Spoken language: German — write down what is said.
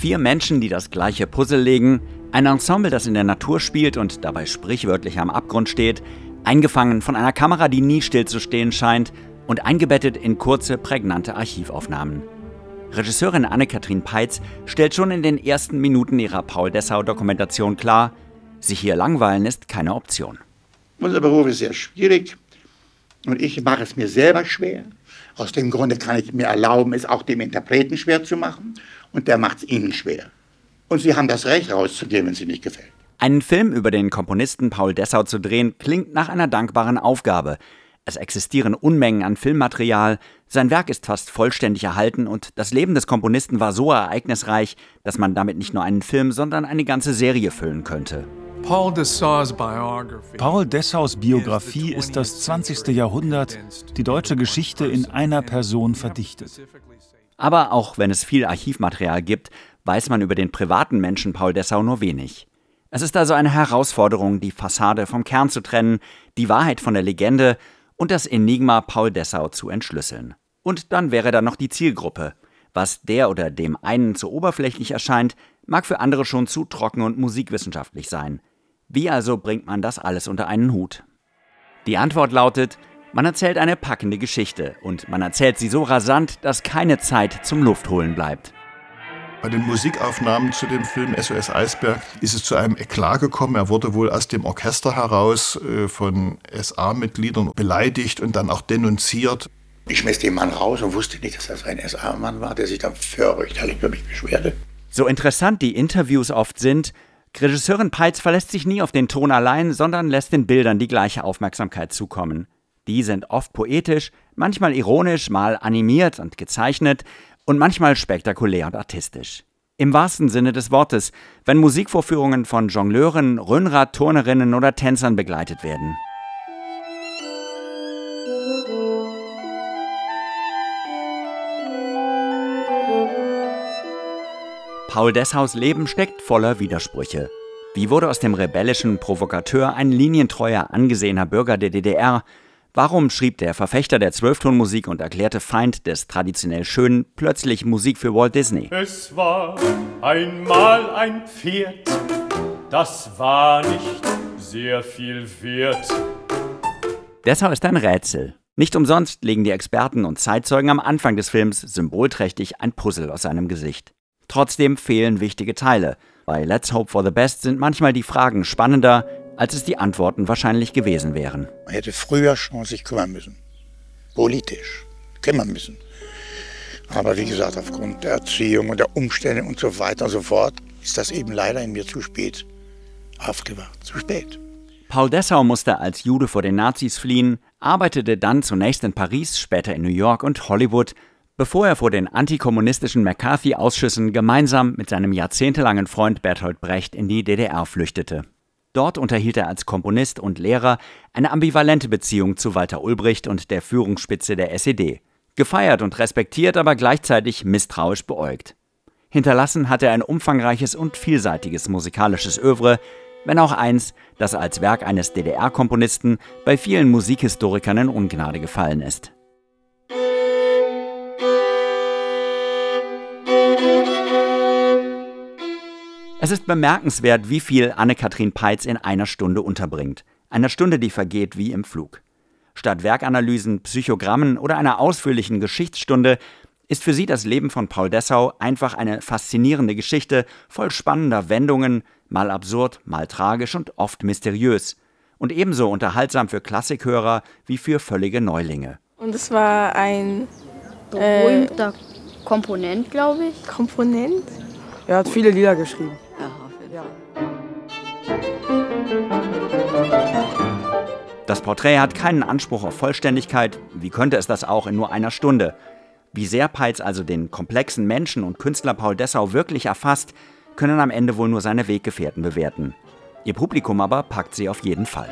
Vier Menschen, die das gleiche Puzzle legen, ein Ensemble, das in der Natur spielt und dabei sprichwörtlich am Abgrund steht, eingefangen von einer Kamera, die nie stillzustehen scheint und eingebettet in kurze, prägnante Archivaufnahmen. Regisseurin Anne-Kathrin Peitz stellt schon in den ersten Minuten ihrer Paul Dessau-Dokumentation klar, sich hier langweilen ist keine Option. Unser Beruf ist sehr schwierig und ich mache es mir selber schwer. Aus dem Grunde kann ich mir erlauben, es auch dem Interpreten schwer zu machen und der macht es ihnen schwer. Und sie haben das Recht rauszugehen, wenn es ihnen nicht gefällt. Einen Film über den Komponisten Paul Dessau zu drehen, klingt nach einer dankbaren Aufgabe. Es existieren Unmengen an Filmmaterial, sein Werk ist fast vollständig erhalten und das Leben des Komponisten war so ereignisreich, dass man damit nicht nur einen Film, sondern eine ganze Serie füllen könnte. Paul Dessaus Biografie ist das 20. Jahrhundert, die deutsche Geschichte in einer Person verdichtet. Aber auch wenn es viel Archivmaterial gibt, weiß man über den privaten Menschen Paul Dessau nur wenig. Es ist also eine Herausforderung, die Fassade vom Kern zu trennen, die Wahrheit von der Legende und das Enigma Paul Dessau zu entschlüsseln. Und dann wäre da noch die Zielgruppe. Was der oder dem einen zu oberflächlich erscheint, mag für andere schon zu trocken und musikwissenschaftlich sein. Wie also bringt man das alles unter einen Hut? Die Antwort lautet, man erzählt eine packende Geschichte und man erzählt sie so rasant, dass keine Zeit zum Luftholen bleibt. Bei den Musikaufnahmen zu dem Film SOS Eisberg ist es zu einem Eklat gekommen. Er wurde wohl aus dem Orchester heraus äh, von SA-Mitgliedern beleidigt und dann auch denunziert. Ich schmiss den Mann raus und wusste nicht, dass das ein SA-Mann war, der sich dann fürchterlich über mich beschwerte. So interessant die Interviews oft sind, Regisseurin Peitz verlässt sich nie auf den Ton allein, sondern lässt den Bildern die gleiche Aufmerksamkeit zukommen. Die sind oft poetisch, manchmal ironisch, mal animiert und gezeichnet und manchmal spektakulär und artistisch. Im wahrsten Sinne des Wortes, wenn Musikvorführungen von Jongleuren, Röhnrad, Turnerinnen oder Tänzern begleitet werden. Paul Desshaus Leben steckt voller Widersprüche. Wie wurde aus dem rebellischen Provokateur ein linientreuer, angesehener Bürger der DDR, Warum schrieb der Verfechter der Zwölftonmusik und erklärte Feind des traditionell Schönen plötzlich Musik für Walt Disney? Es war einmal ein Pferd, das war nicht sehr viel wert. Deshalb ist ein Rätsel. Nicht umsonst legen die Experten und Zeitzeugen am Anfang des Films symbolträchtig ein Puzzle aus seinem Gesicht. Trotzdem fehlen wichtige Teile. Bei Let's Hope for the Best sind manchmal die Fragen spannender, als es die Antworten wahrscheinlich gewesen wären. Man hätte früher schon sich kümmern müssen. Politisch kümmern müssen. Aber wie gesagt, aufgrund der Erziehung und der Umstände und so weiter und so fort, ist das eben leider in mir zu spät aufgewacht. Zu spät. Paul Dessau musste als Jude vor den Nazis fliehen, arbeitete dann zunächst in Paris, später in New York und Hollywood, bevor er vor den antikommunistischen McCarthy-Ausschüssen gemeinsam mit seinem jahrzehntelangen Freund Bertolt Brecht in die DDR flüchtete. Dort unterhielt er als Komponist und Lehrer eine ambivalente Beziehung zu Walter Ulbricht und der Führungsspitze der SED. Gefeiert und respektiert, aber gleichzeitig misstrauisch beäugt. Hinterlassen hat er ein umfangreiches und vielseitiges musikalisches Övre, wenn auch eins, das als Werk eines DDR-Komponisten bei vielen Musikhistorikern in Ungnade gefallen ist. Es ist bemerkenswert, wie viel Anne-Kathrin Peitz in einer Stunde unterbringt. Einer Stunde, die vergeht wie im Flug. Statt Werkanalysen, Psychogrammen oder einer ausführlichen Geschichtsstunde ist für sie das Leben von Paul Dessau einfach eine faszinierende Geschichte voll spannender Wendungen, mal absurd, mal tragisch und oft mysteriös. Und ebenso unterhaltsam für Klassikhörer wie für völlige Neulinge. Und es war ein berühmter äh, Komponent, glaube ich. Komponent? Er hat viele Lieder geschrieben. Das Porträt hat keinen Anspruch auf Vollständigkeit, wie könnte es das auch in nur einer Stunde? Wie sehr Peitz also den komplexen Menschen und Künstler Paul Dessau wirklich erfasst, können am Ende wohl nur seine Weggefährten bewerten. Ihr Publikum aber packt sie auf jeden Fall.